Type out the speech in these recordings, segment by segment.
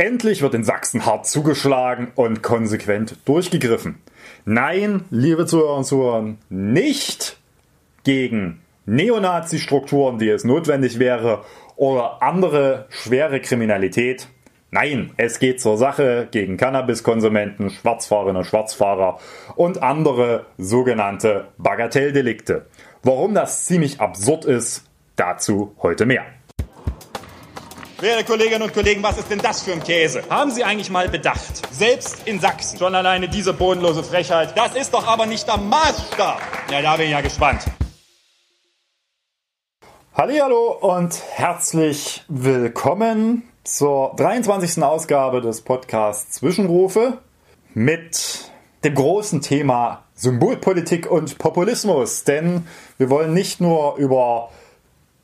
Endlich wird in Sachsen hart zugeschlagen und konsequent durchgegriffen. Nein, liebe Zuhörer und Zuhörer, nicht gegen Neonazi-Strukturen, die es notwendig wäre, oder andere schwere Kriminalität. Nein, es geht zur Sache gegen Cannabiskonsumenten, Schwarzfahrerinnen und Schwarzfahrer und andere sogenannte Bagatelldelikte. Warum das ziemlich absurd ist, dazu heute mehr. Werte Kolleginnen und Kollegen, was ist denn das für ein Käse? Haben Sie eigentlich mal bedacht? Selbst in Sachsen. Schon alleine diese bodenlose Frechheit. Das ist doch aber nicht der Maßstab. Ja, da bin ich ja gespannt. Hallo und herzlich willkommen zur 23. Ausgabe des Podcasts Zwischenrufe mit dem großen Thema Symbolpolitik und Populismus. Denn wir wollen nicht nur über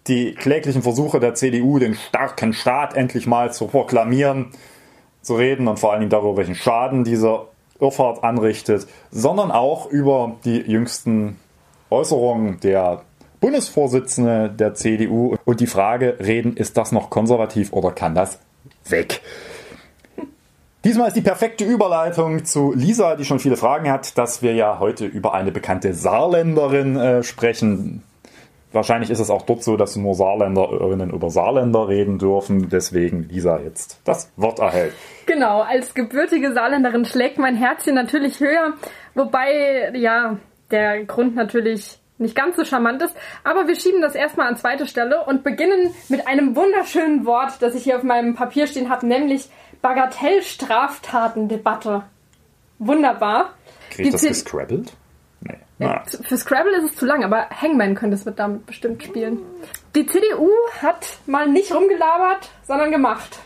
die kläglichen Versuche der CDU, den starken Staat endlich mal zu proklamieren, zu reden und vor allen Dingen darüber, welchen Schaden dieser Irrfahrt anrichtet, sondern auch über die jüngsten Äußerungen der Bundesvorsitzende der CDU und die Frage reden, ist das noch konservativ oder kann das weg? Diesmal ist die perfekte Überleitung zu Lisa, die schon viele Fragen hat, dass wir ja heute über eine bekannte Saarländerin äh, sprechen. Wahrscheinlich ist es auch dort so, dass nur Saarländerinnen über Saarländer reden dürfen. Deswegen Lisa jetzt das Wort erhält. Genau, als gebürtige Saarländerin schlägt mein Herzchen natürlich höher. Wobei, ja, der Grund natürlich nicht ganz so charmant ist. Aber wir schieben das erstmal an zweite Stelle und beginnen mit einem wunderschönen Wort, das ich hier auf meinem Papier stehen habe, nämlich Bagatellstraftatendebatte. Wunderbar. Kriegt das gescrabbelt? Ja. Für Scrabble ist es zu lang, aber Hangman könnte es damit bestimmt spielen. Die CDU hat mal nicht rumgelabert, sondern gemacht.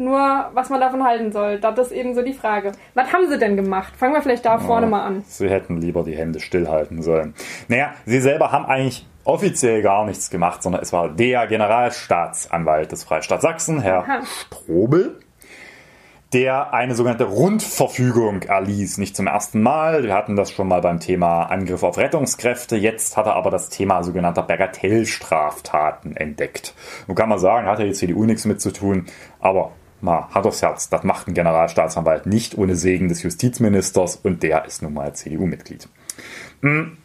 Nur, was man davon halten soll, das ist eben so die Frage. Was haben sie denn gemacht? Fangen wir vielleicht da oh, vorne mal an. Sie hätten lieber die Hände stillhalten sollen. Naja, sie selber haben eigentlich offiziell gar nichts gemacht, sondern es war der Generalstaatsanwalt des Freistaats Sachsen, Herr Aha. Strobel der eine sogenannte Rundverfügung erließ. Nicht zum ersten Mal. Wir hatten das schon mal beim Thema Angriff auf Rettungskräfte. Jetzt hat er aber das Thema sogenannter Bagatellstraftaten entdeckt. Nun kann man sagen, hat ja die CDU nichts mit zu tun, aber mal hat aufs Herz, das macht ein Generalstaatsanwalt nicht ohne Segen des Justizministers und der ist nun mal CDU-Mitglied. Hm,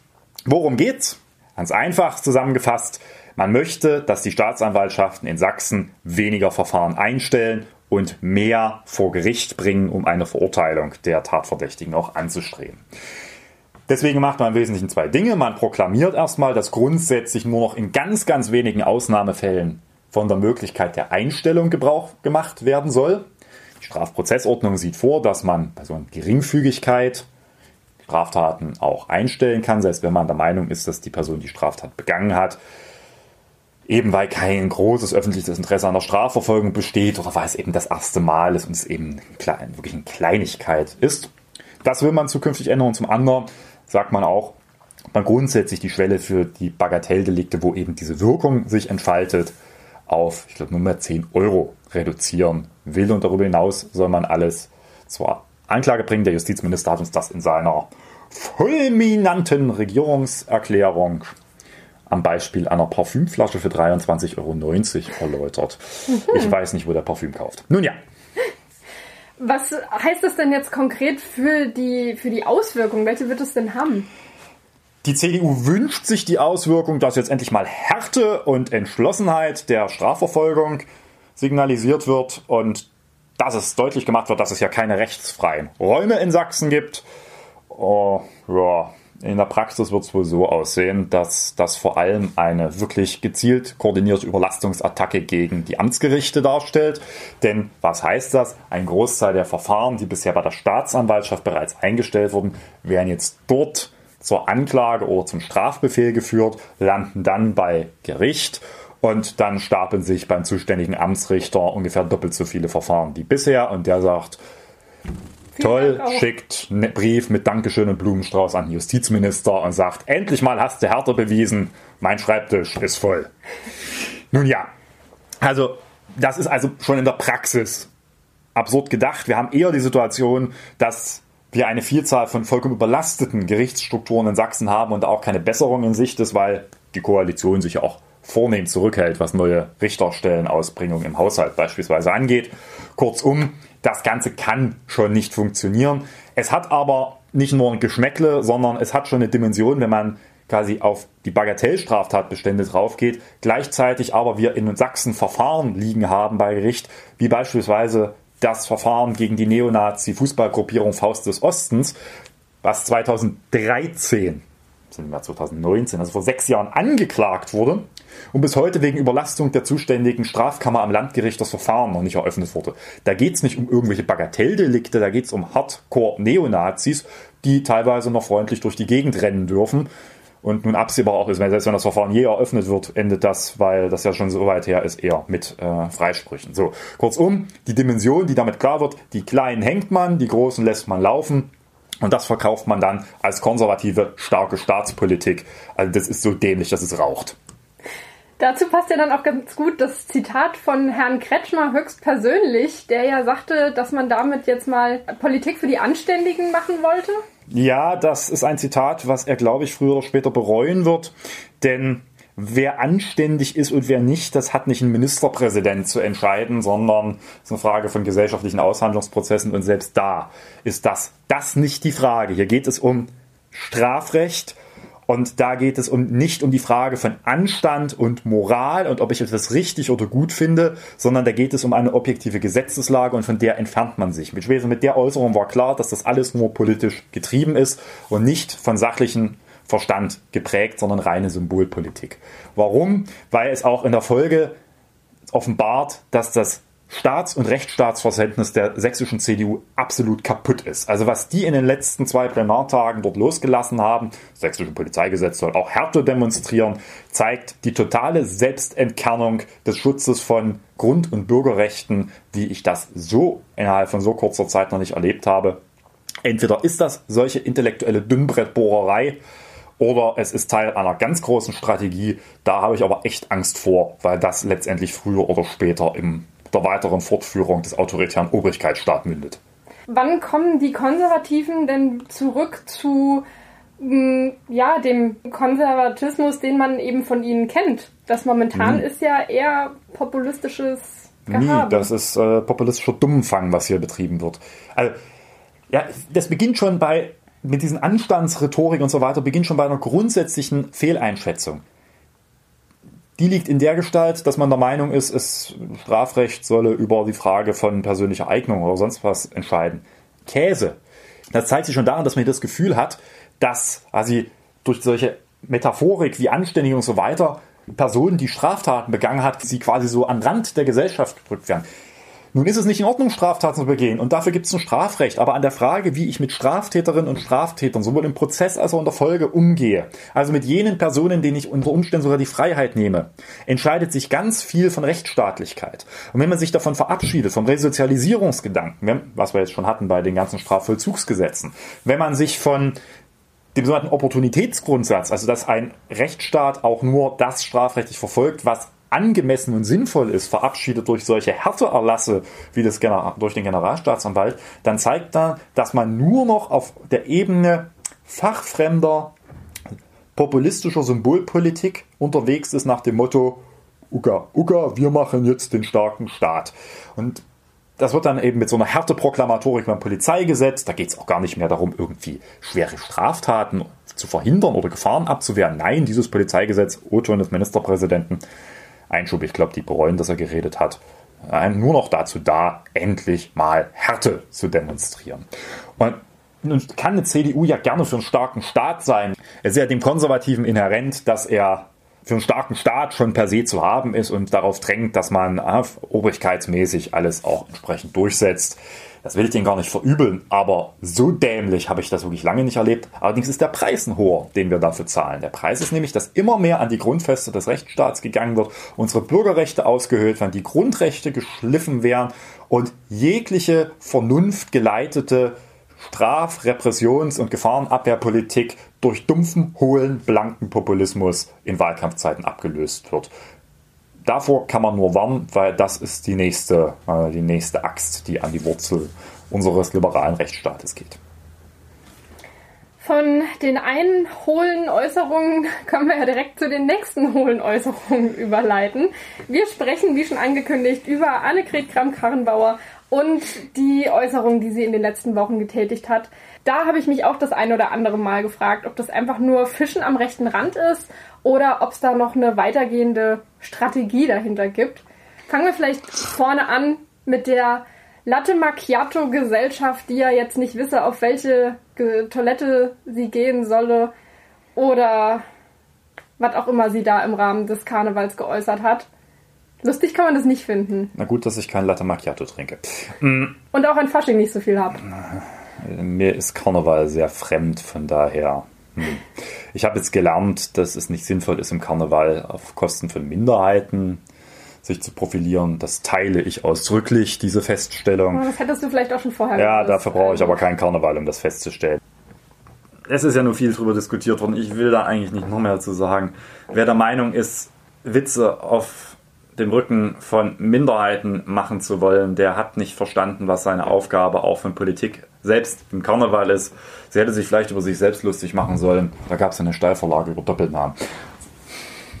worum geht's? Ganz einfach zusammengefasst. Man möchte, dass die Staatsanwaltschaften in Sachsen weniger Verfahren einstellen und mehr vor Gericht bringen, um eine Verurteilung der Tatverdächtigen auch anzustreben. Deswegen macht man im Wesentlichen zwei Dinge. Man proklamiert erstmal, dass grundsätzlich nur noch in ganz, ganz wenigen Ausnahmefällen von der Möglichkeit der Einstellung Gebrauch gemacht werden soll. Die Strafprozessordnung sieht vor, dass man bei so einer Geringfügigkeit Straftaten auch einstellen kann, selbst wenn man der Meinung ist, dass die Person die Straftat begangen hat eben weil kein großes öffentliches Interesse an der Strafverfolgung besteht oder weil es eben das erste Mal ist und es eben wirklich eine Kleinigkeit ist. Das will man zukünftig ändern. Und zum anderen sagt man auch, man grundsätzlich die Schwelle für die Bagatelldelikte, wo eben diese Wirkung sich entfaltet, auf, ich glaube, nur mehr 10 Euro reduzieren will. Und darüber hinaus soll man alles zur Anklage bringen. Der Justizminister hat uns das in seiner fulminanten Regierungserklärung am Beispiel einer Parfümflasche für 23,90 Euro erläutert. Mhm. Ich weiß nicht, wo der Parfüm kauft. Nun ja. Was heißt das denn jetzt konkret für die, für die Auswirkungen? Welche wird es denn haben? Die CDU wünscht sich die Auswirkung, dass jetzt endlich mal Härte und Entschlossenheit der Strafverfolgung signalisiert wird und dass es deutlich gemacht wird, dass es ja keine rechtsfreien Räume in Sachsen gibt. Oh, ja, in der Praxis wird es wohl so aussehen, dass das vor allem eine wirklich gezielt koordinierte Überlastungsattacke gegen die Amtsgerichte darstellt. Denn was heißt das? Ein Großteil der Verfahren, die bisher bei der Staatsanwaltschaft bereits eingestellt wurden, werden jetzt dort zur Anklage oder zum Strafbefehl geführt, landen dann bei Gericht und dann stapeln sich beim zuständigen Amtsrichter ungefähr doppelt so viele Verfahren wie bisher und der sagt, Toll, schickt einen Brief mit Dankeschön und Blumenstrauß an den Justizminister und sagt, endlich mal hast du Härte bewiesen, mein Schreibtisch ist voll. Nun ja, also das ist also schon in der Praxis absurd gedacht. Wir haben eher die Situation, dass wir eine Vielzahl von vollkommen überlasteten Gerichtsstrukturen in Sachsen haben und auch keine Besserung in Sicht ist, weil die Koalition sich auch vornehm zurückhält, was neue Richterstellenausbringung im Haushalt beispielsweise angeht. Kurzum, das Ganze kann schon nicht funktionieren. Es hat aber nicht nur ein Geschmäckle, sondern es hat schon eine Dimension, wenn man quasi auf die Bagatellstraftatbestände draufgeht, gleichzeitig aber wir in Sachsen Verfahren liegen haben bei Gericht, wie beispielsweise das Verfahren gegen die Neonazi-Fußballgruppierung Faust des Ostens, was 2013, sind wir 2019, also vor sechs Jahren angeklagt wurde und bis heute wegen Überlastung der zuständigen Strafkammer am Landgericht das Verfahren noch nicht eröffnet wurde. Da geht es nicht um irgendwelche Bagatelldelikte, da geht es um Hardcore-Neonazis, die teilweise noch freundlich durch die Gegend rennen dürfen und nun absehbar auch ist, wenn, selbst wenn das Verfahren je eröffnet wird, endet das, weil das ja schon so weit her ist, eher mit äh, Freisprüchen. So, kurzum, die Dimension, die damit klar wird, die kleinen hängt man, die großen lässt man laufen. Und das verkauft man dann als konservative, starke Staatspolitik. Also das ist so dämlich, dass es raucht. Dazu passt ja dann auch ganz gut das Zitat von Herrn Kretschmer höchstpersönlich, der ja sagte, dass man damit jetzt mal Politik für die Anständigen machen wollte. Ja, das ist ein Zitat, was er, glaube ich, früher oder später bereuen wird. Denn wer anständig ist und wer nicht, das hat nicht ein Ministerpräsident zu entscheiden, sondern es ist eine Frage von gesellschaftlichen Aushandlungsprozessen. Und selbst da ist das, das nicht die Frage. Hier geht es um Strafrecht und da geht es um, nicht um die Frage von Anstand und Moral und ob ich etwas richtig oder gut finde, sondern da geht es um eine objektive Gesetzeslage und von der entfernt man sich. Mit, mit der Äußerung war klar, dass das alles nur politisch getrieben ist und nicht von sachlichen Verstand geprägt, sondern reine Symbolpolitik. Warum? Weil es auch in der Folge offenbart, dass das Staats- und Rechtsstaatsverständnis der sächsischen CDU absolut kaputt ist. Also was die in den letzten zwei Plenartagen dort losgelassen haben, das sächsische Polizeigesetz soll auch Härte demonstrieren, zeigt die totale Selbstentkernung des Schutzes von Grund- und Bürgerrechten, wie ich das so innerhalb von so kurzer Zeit noch nicht erlebt habe. Entweder ist das solche intellektuelle Dünnbrettbohrerei, oder es ist Teil einer ganz großen Strategie. Da habe ich aber echt Angst vor, weil das letztendlich früher oder später im der weiteren Fortführung des autoritären Obrigkeitsstaats mündet. Wann kommen die Konservativen denn zurück zu mm, ja, dem Konservatismus, den man eben von ihnen kennt? Das momentan mhm. ist ja eher populistisches Gehabe. Nie, das ist äh, populistischer Dummfang, was hier betrieben wird. Also, ja, das beginnt schon bei, mit diesen Anstandsrhetorik und so weiter, beginnt schon bei einer grundsätzlichen Fehleinschätzung die liegt in der Gestalt, dass man der Meinung ist, es Strafrecht solle über die Frage von persönlicher Eignung oder sonst was entscheiden. Käse. Das zeigt sich schon daran, dass man das Gefühl hat, dass quasi durch solche Metaphorik wie anständig und so weiter Personen, die Straftaten begangen hat, sie quasi so an Rand der Gesellschaft gedrückt werden. Nun ist es nicht in Ordnung, Straftaten zu begehen und dafür gibt es ein Strafrecht. Aber an der Frage, wie ich mit Straftäterinnen und Straftätern sowohl im Prozess als auch in der Folge umgehe, also mit jenen Personen, denen ich unter Umständen sogar die Freiheit nehme, entscheidet sich ganz viel von Rechtsstaatlichkeit. Und wenn man sich davon verabschiedet, vom Resozialisierungsgedanken, was wir jetzt schon hatten bei den ganzen Strafvollzugsgesetzen, wenn man sich von dem sogenannten Opportunitätsgrundsatz, also dass ein Rechtsstaat auch nur das strafrechtlich verfolgt, was angemessen und sinnvoll ist, verabschiedet durch solche Härteerlasse wie das durch den Generalstaatsanwalt, dann zeigt er, dass man nur noch auf der Ebene fachfremder, populistischer Symbolpolitik unterwegs ist nach dem Motto, Uga, Uga, wir machen jetzt den starken Staat. Und das wird dann eben mit so einer Härteproklamatorik beim Polizeigesetz, da geht es auch gar nicht mehr darum, irgendwie schwere Straftaten zu verhindern oder Gefahren abzuwehren. Nein, dieses Polizeigesetz, O-Ton des Ministerpräsidenten, Einschub, ich glaube, die bereuen, dass er geredet hat. Nur noch dazu da, endlich mal Härte zu demonstrieren. Und nun kann eine CDU ja gerne für einen starken Staat sein. Es ist ja dem Konservativen inhärent, dass er für einen starken Staat schon per se zu haben ist und darauf drängt, dass man äh, obrigkeitsmäßig alles auch entsprechend durchsetzt. Das will ich denen gar nicht verübeln, aber so dämlich habe ich das wirklich lange nicht erlebt. Allerdings ist der Preis ein hoher, den wir dafür zahlen. Der Preis ist nämlich, dass immer mehr an die Grundfeste des Rechtsstaats gegangen wird, unsere Bürgerrechte ausgehöhlt werden, die Grundrechte geschliffen werden und jegliche vernunftgeleitete Straf-, Repressions- und Gefahrenabwehrpolitik durch dumpfen, hohlen, blanken Populismus in Wahlkampfzeiten abgelöst wird davor kann man nur warnen, weil das ist die nächste, äh, die nächste Axt, die an die Wurzel unseres liberalen Rechtsstaates geht. Von den einen hohlen Äußerungen können wir ja direkt zu den nächsten hohlen Äußerungen überleiten. Wir sprechen, wie schon angekündigt, über Annegret Kramp-Karrenbauer und die Äußerungen, die sie in den letzten Wochen getätigt hat. Da habe ich mich auch das ein oder andere Mal gefragt, ob das einfach nur Fischen am rechten Rand ist oder ob es da noch eine weitergehende Strategie dahinter gibt. Fangen wir vielleicht vorne an mit der Latte Macchiato Gesellschaft, die ja jetzt nicht wisse, auf welche Toilette sie gehen solle oder was auch immer sie da im Rahmen des Karnevals geäußert hat. Lustig kann man das nicht finden. Na gut, dass ich kein Latte Macchiato trinke. Und auch an Fasching nicht so viel habe. Mir ist Karneval sehr fremd, von daher. Hm. Ich habe jetzt gelernt, dass es nicht sinnvoll ist, im Karneval auf Kosten von Minderheiten sich zu profilieren. Das teile ich ausdrücklich, diese Feststellung. Das hättest du vielleicht auch schon vorher Ja, gewusst. dafür brauche ich aber keinen Karneval, um das festzustellen. Es ist ja nur viel darüber diskutiert worden. Ich will da eigentlich nicht noch mehr zu sagen. Wer der Meinung ist, Witze auf dem Rücken von Minderheiten machen zu wollen, der hat nicht verstanden, was seine Aufgabe auch von Politik selbst im Karneval ist. Sie hätte sich vielleicht über sich selbst lustig machen sollen. Da gab es eine Steilvorlage über Doppelnamen.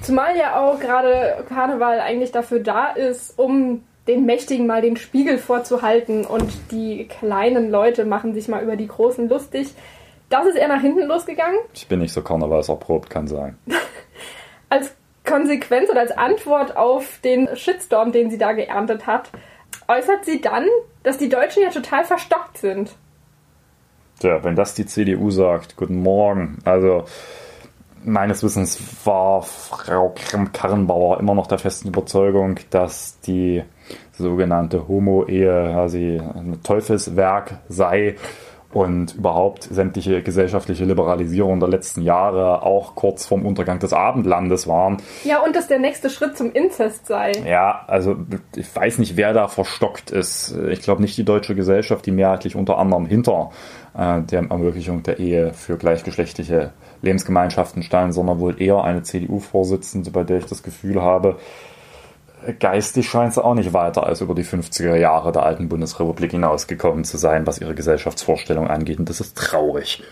Zumal ja auch gerade Karneval eigentlich dafür da ist, um den Mächtigen mal den Spiegel vorzuhalten und die kleinen Leute machen sich mal über die Großen lustig. Das ist eher nach hinten losgegangen. Ich bin nicht so karnevalserprobt, kann sein. als Konsequenz oder als Antwort auf den Shitstorm, den sie da geerntet hat, äußert sie dann, dass die Deutschen ja total verstockt sind. Tja, wenn das die CDU sagt, guten Morgen. Also meines Wissens war Frau Karrenbauer immer noch der festen Überzeugung, dass die sogenannte Homo-Ehe quasi ein Teufelswerk sei und überhaupt sämtliche gesellschaftliche Liberalisierung der letzten Jahre auch kurz vorm Untergang des Abendlandes waren. Ja, und dass der nächste Schritt zum Inzest sei. Ja, also ich weiß nicht, wer da verstockt ist. Ich glaube nicht die deutsche Gesellschaft, die mehrheitlich unter anderem hinter äh, der Ermöglichung der Ehe für gleichgeschlechtliche Lebensgemeinschaften standen, sondern wohl eher eine CDU-Vorsitzende, bei der ich das Gefühl habe, geistig scheint sie auch nicht weiter als über die 50er Jahre der alten Bundesrepublik hinausgekommen zu sein, was ihre Gesellschaftsvorstellung angeht. Und das ist traurig.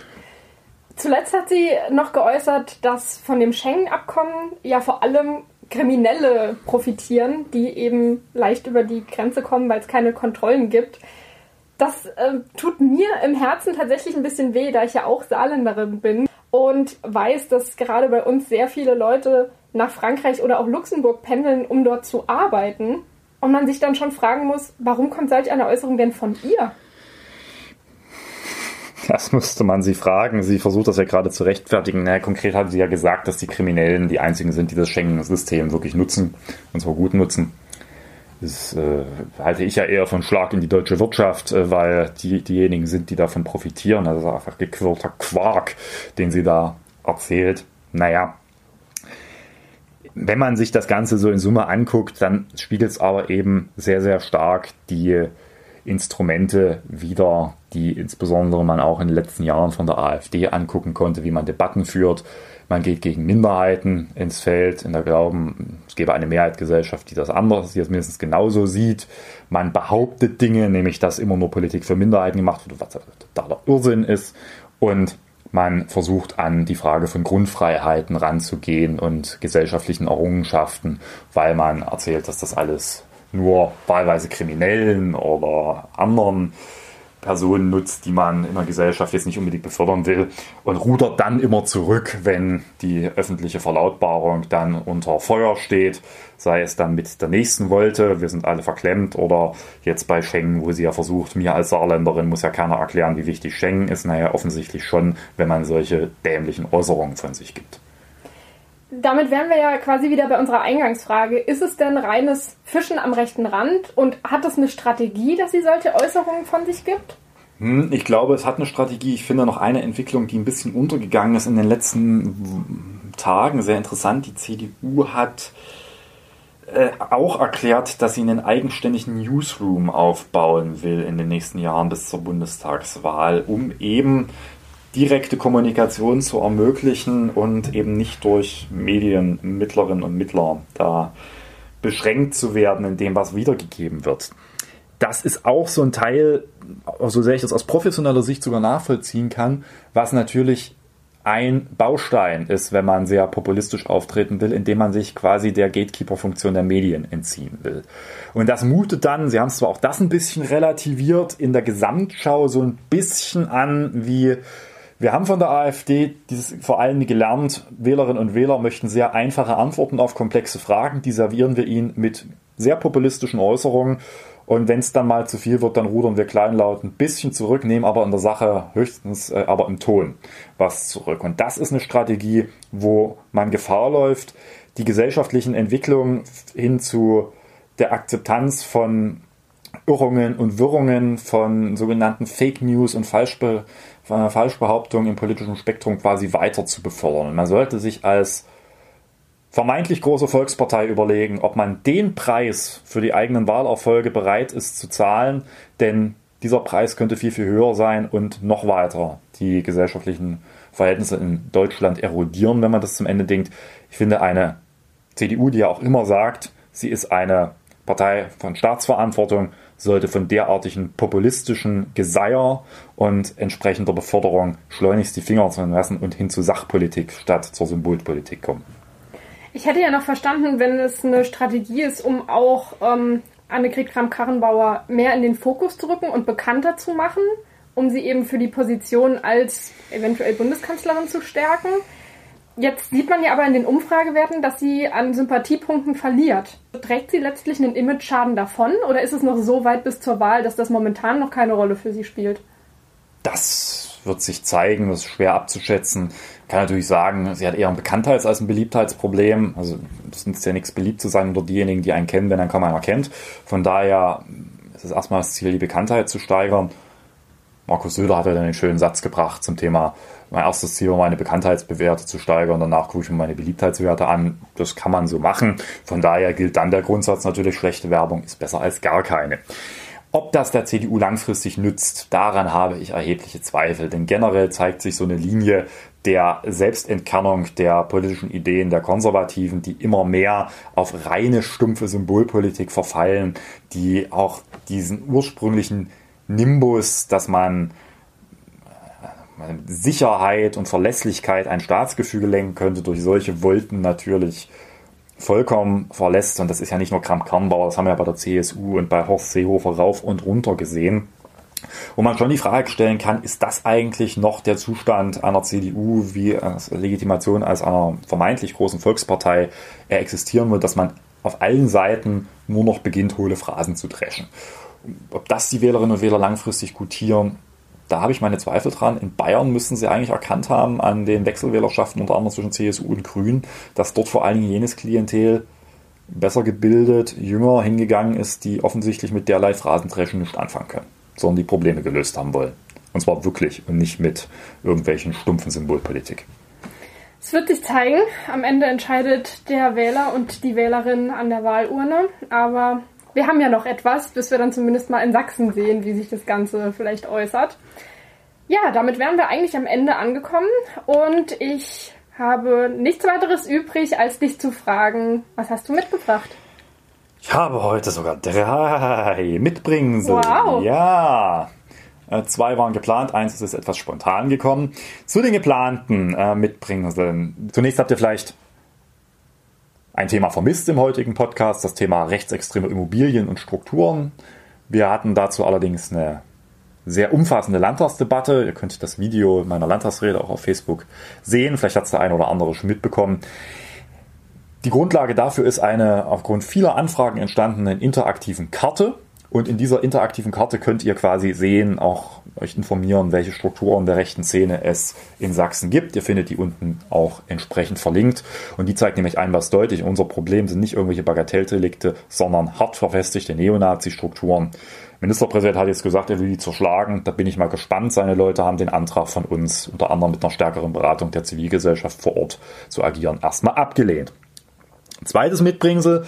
Zuletzt hat sie noch geäußert, dass von dem Schengen-Abkommen ja vor allem Kriminelle profitieren, die eben leicht über die Grenze kommen, weil es keine Kontrollen gibt. Das äh, tut mir im Herzen tatsächlich ein bisschen weh, da ich ja auch Saarländerin bin und weiß, dass gerade bei uns sehr viele Leute nach Frankreich oder auch Luxemburg pendeln, um dort zu arbeiten. Und man sich dann schon fragen muss, warum kommt solch eine Äußerung denn von ihr? Das musste man sie fragen. Sie versucht das ja gerade zu rechtfertigen. Naja, konkret hat sie ja gesagt, dass die Kriminellen die einzigen sind, die das Schengen-System wirklich nutzen, und zwar gut nutzen. Das äh, halte ich ja eher von Schlag in die deutsche Wirtschaft, äh, weil die diejenigen sind, die davon profitieren. Also einfach gequirlter Quark, den sie da erzählt. Naja, wenn man sich das Ganze so in Summe anguckt, dann spiegelt es aber eben sehr, sehr stark die Instrumente wieder, die insbesondere man auch in den letzten Jahren von der AfD angucken konnte, wie man Debatten führt, man geht gegen Minderheiten ins Feld, in der Glauben, es gäbe eine Mehrheitsgesellschaft, die das anders, die das mindestens genauso sieht. Man behauptet Dinge, nämlich dass immer nur Politik für Minderheiten gemacht wird, was totaler Irrsinn ist. Und man versucht an die Frage von Grundfreiheiten ranzugehen und gesellschaftlichen Errungenschaften, weil man erzählt, dass das alles nur wahlweise Kriminellen oder anderen Personen nutzt, die man in der Gesellschaft jetzt nicht unbedingt befördern will und rudert dann immer zurück, wenn die öffentliche Verlautbarung dann unter Feuer steht, sei es dann mit der nächsten Wolte, wir sind alle verklemmt oder jetzt bei Schengen, wo sie ja versucht, mir als Saarländerin muss ja keiner erklären, wie wichtig Schengen ist, naja, offensichtlich schon, wenn man solche dämlichen Äußerungen von sich gibt damit wären wir ja quasi wieder bei unserer Eingangsfrage. Ist es denn reines Fischen am rechten Rand und hat es eine Strategie, dass sie solche Äußerungen von sich gibt? Hm, ich glaube, es hat eine Strategie. Ich finde noch eine Entwicklung, die ein bisschen untergegangen ist in den letzten Tagen, sehr interessant. Die CDU hat äh, auch erklärt, dass sie einen eigenständigen Newsroom aufbauen will in den nächsten Jahren bis zur Bundestagswahl, um eben direkte Kommunikation zu ermöglichen und eben nicht durch Medienmittlerinnen und Mittler da beschränkt zu werden in dem, was wiedergegeben wird. Das ist auch so ein Teil, so sehr ich das aus professioneller Sicht sogar nachvollziehen kann, was natürlich ein Baustein ist, wenn man sehr populistisch auftreten will, indem man sich quasi der Gatekeeper-Funktion der Medien entziehen will. Und das mutet dann, Sie haben zwar auch das ein bisschen relativiert, in der Gesamtschau so ein bisschen an wie wir haben von der AfD dieses vor allem gelernt, Wählerinnen und Wähler möchten sehr einfache Antworten auf komplexe Fragen, die servieren wir ihnen mit sehr populistischen Äußerungen und wenn es dann mal zu viel wird, dann rudern wir kleinlaut ein bisschen zurück, nehmen aber in der Sache höchstens, äh, aber im Ton was zurück. Und das ist eine Strategie, wo man Gefahr läuft, die gesellschaftlichen Entwicklungen hin zu der Akzeptanz von Irrungen und Wirrungen, von sogenannten Fake News und Falschbe Falschbehauptungen im politischen Spektrum quasi weiter zu befördern. Man sollte sich als vermeintlich große Volkspartei überlegen, ob man den Preis für die eigenen Wahlerfolge bereit ist zu zahlen, denn dieser Preis könnte viel, viel höher sein und noch weiter die gesellschaftlichen Verhältnisse in Deutschland erodieren, wenn man das zum Ende denkt. Ich finde eine CDU, die ja auch immer sagt, sie ist eine Partei von Staatsverantwortung, sollte von derartigen populistischen Geseier und entsprechender Beförderung schleunigst die Finger lassen und hin zu Sachpolitik statt zur Symbolpolitik kommen. Ich hätte ja noch verstanden, wenn es eine Strategie ist, um auch ähm, Annegret Kramp-Karrenbauer mehr in den Fokus zu rücken und bekannter zu machen, um sie eben für die Position als eventuell Bundeskanzlerin zu stärken. Jetzt sieht man ja aber in den Umfragewerten, dass sie an Sympathiepunkten verliert. Trägt sie letztlich einen Image-Schaden davon oder ist es noch so weit bis zur Wahl, dass das momentan noch keine Rolle für sie spielt? Das wird sich zeigen, das ist schwer abzuschätzen kann natürlich sagen, sie hat eher ein Bekanntheits- als ein Beliebtheitsproblem. Also es nützt ja nichts, beliebt zu sein unter diejenigen, die einen kennen, wenn einen kaum einer kennt. Von daher ist es erstmal das Ziel, die Bekanntheit zu steigern. Markus Söder hat ja dann einen schönen Satz gebracht zum Thema, mein erstes Ziel war, meine Bekanntheitsbewerte zu steigern, danach gucke ich mir meine Beliebtheitswerte an. Das kann man so machen. Von daher gilt dann der Grundsatz natürlich, schlechte Werbung ist besser als gar keine. Ob das der CDU langfristig nützt, daran habe ich erhebliche Zweifel, denn generell zeigt sich so eine Linie, der Selbstentkernung der politischen Ideen der Konservativen, die immer mehr auf reine stumpfe Symbolpolitik verfallen, die auch diesen ursprünglichen Nimbus, dass man Sicherheit und Verlässlichkeit ein Staatsgefüge lenken könnte, durch solche Wolken natürlich vollkommen verlässt. Und das ist ja nicht nur Kramp-Karrenbauer, das haben wir ja bei der CSU und bei Horst Seehofer rauf und runter gesehen wo man schon die Frage stellen kann, ist das eigentlich noch der Zustand einer CDU, wie als Legitimation als einer vermeintlich großen Volkspartei er existieren wird, dass man auf allen Seiten nur noch beginnt, hohle Phrasen zu dreschen. Ob das die Wählerinnen und Wähler langfristig gutieren, da habe ich meine Zweifel dran. In Bayern müssen sie eigentlich erkannt haben an den Wechselwählerschaften unter anderem zwischen CSU und Grün, dass dort vor allen Dingen jenes Klientel besser gebildet, jünger hingegangen ist, die offensichtlich mit derlei Phrasendreschen nicht anfangen können sondern die Probleme gelöst haben wollen. Und zwar wirklich und nicht mit irgendwelchen stumpfen Symbolpolitik. Es wird sich zeigen. Am Ende entscheidet der Wähler und die Wählerin an der Wahlurne. Aber wir haben ja noch etwas, bis wir dann zumindest mal in Sachsen sehen, wie sich das Ganze vielleicht äußert. Ja, damit wären wir eigentlich am Ende angekommen. Und ich habe nichts weiteres übrig, als dich zu fragen, was hast du mitgebracht? Ich habe heute sogar drei Mitbringsel. Wow. Ja. Äh, zwei waren geplant, eins ist etwas spontan gekommen. Zu den geplanten äh, Mitbringseln. Zunächst habt ihr vielleicht ein Thema vermisst im heutigen Podcast, das Thema rechtsextreme Immobilien und Strukturen. Wir hatten dazu allerdings eine sehr umfassende Landtagsdebatte. Ihr könnt das Video meiner Landtagsrede auch auf Facebook sehen. Vielleicht hat es der eine oder andere schon mitbekommen. Die Grundlage dafür ist eine aufgrund vieler Anfragen entstandene interaktiven Karte. Und in dieser interaktiven Karte könnt ihr quasi sehen, auch euch informieren, welche Strukturen der rechten Szene es in Sachsen gibt. Ihr findet die unten auch entsprechend verlinkt. Und die zeigt nämlich ein was deutlich. Unser Problem sind nicht irgendwelche Bagatelldelikte, sondern hart verfestigte Neonazi-Strukturen. Ministerpräsident hat jetzt gesagt, er will die zerschlagen. Da bin ich mal gespannt. Seine Leute haben den Antrag von uns, unter anderem mit einer stärkeren Beratung der Zivilgesellschaft vor Ort zu agieren, erstmal abgelehnt. Zweites Mitbringsel,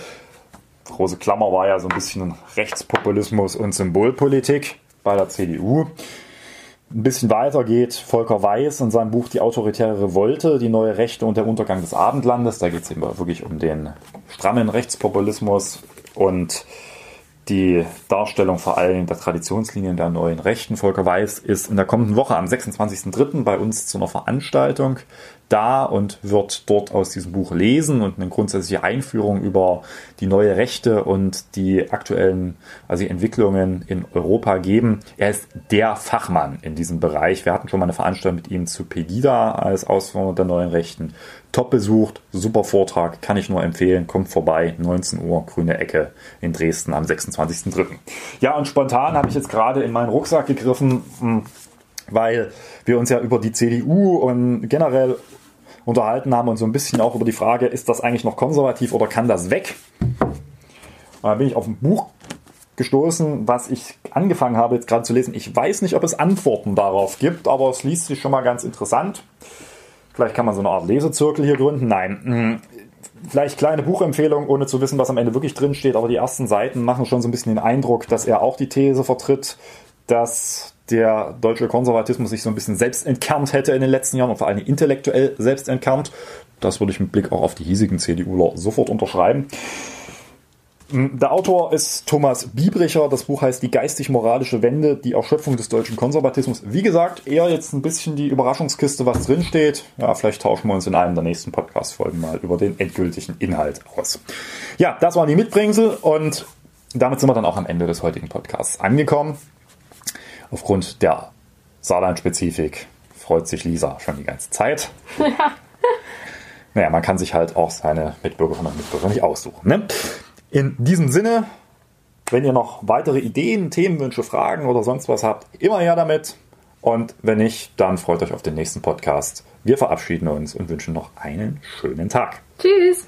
große Klammer war ja so ein bisschen Rechtspopulismus und Symbolpolitik bei der CDU. Ein bisschen weiter geht Volker Weiß in seinem Buch Die autoritäre Revolte, die neue Rechte und der Untergang des Abendlandes. Da geht es eben wirklich um den strammen Rechtspopulismus und die Darstellung vor allem der Traditionslinien der neuen Rechten. Volker Weiß ist in der kommenden Woche am 26.03. bei uns zu einer Veranstaltung da und wird dort aus diesem Buch lesen und eine grundsätzliche Einführung über die neue Rechte und die aktuellen also die Entwicklungen in Europa geben. Er ist der Fachmann in diesem Bereich. Wir hatten schon mal eine Veranstaltung mit ihm zu Pegida als Ausführung der neuen Rechten. Top besucht, super Vortrag, kann ich nur empfehlen. Kommt vorbei, 19 Uhr, grüne Ecke in Dresden am 26.03. Ja, und spontan habe ich jetzt gerade in meinen Rucksack gegriffen, hm, weil wir uns ja über die CDU und generell unterhalten haben und so ein bisschen auch über die Frage, ist das eigentlich noch konservativ oder kann das weg? Und da bin ich auf ein Buch gestoßen, was ich angefangen habe jetzt gerade zu lesen. Ich weiß nicht, ob es Antworten darauf gibt, aber es liest sich schon mal ganz interessant. Vielleicht kann man so eine Art Lesezirkel hier gründen. Nein. Hm, vielleicht kleine Buchempfehlung, ohne zu wissen, was am Ende wirklich drin steht, aber die ersten Seiten machen schon so ein bisschen den Eindruck, dass er auch die These vertritt, dass der deutsche Konservatismus sich so ein bisschen selbst entkernt hätte in den letzten Jahren und vor allem intellektuell selbst entkernt. Das würde ich mit Blick auch auf die hiesigen CDUler sofort unterschreiben. Der Autor ist Thomas Biebricher. Das Buch heißt Die geistig-moralische Wende, die Erschöpfung des deutschen Konservatismus. Wie gesagt, eher jetzt ein bisschen die Überraschungskiste, was drinsteht. Ja, vielleicht tauschen wir uns in einem der nächsten Podcast-Folgen mal über den endgültigen Inhalt aus. Ja, das waren die Mitbringsel und damit sind wir dann auch am Ende des heutigen Podcasts angekommen. Aufgrund der Saarland-Spezifik freut sich Lisa schon die ganze Zeit. Ja. Naja, man kann sich halt auch seine Mitbürgerinnen und Mitbürger nicht aussuchen. Ne? In diesem Sinne, wenn ihr noch weitere Ideen, Themenwünsche, Fragen oder sonst was habt, immer her damit. Und wenn nicht, dann freut euch auf den nächsten Podcast. Wir verabschieden uns und wünschen noch einen schönen Tag. Tschüss.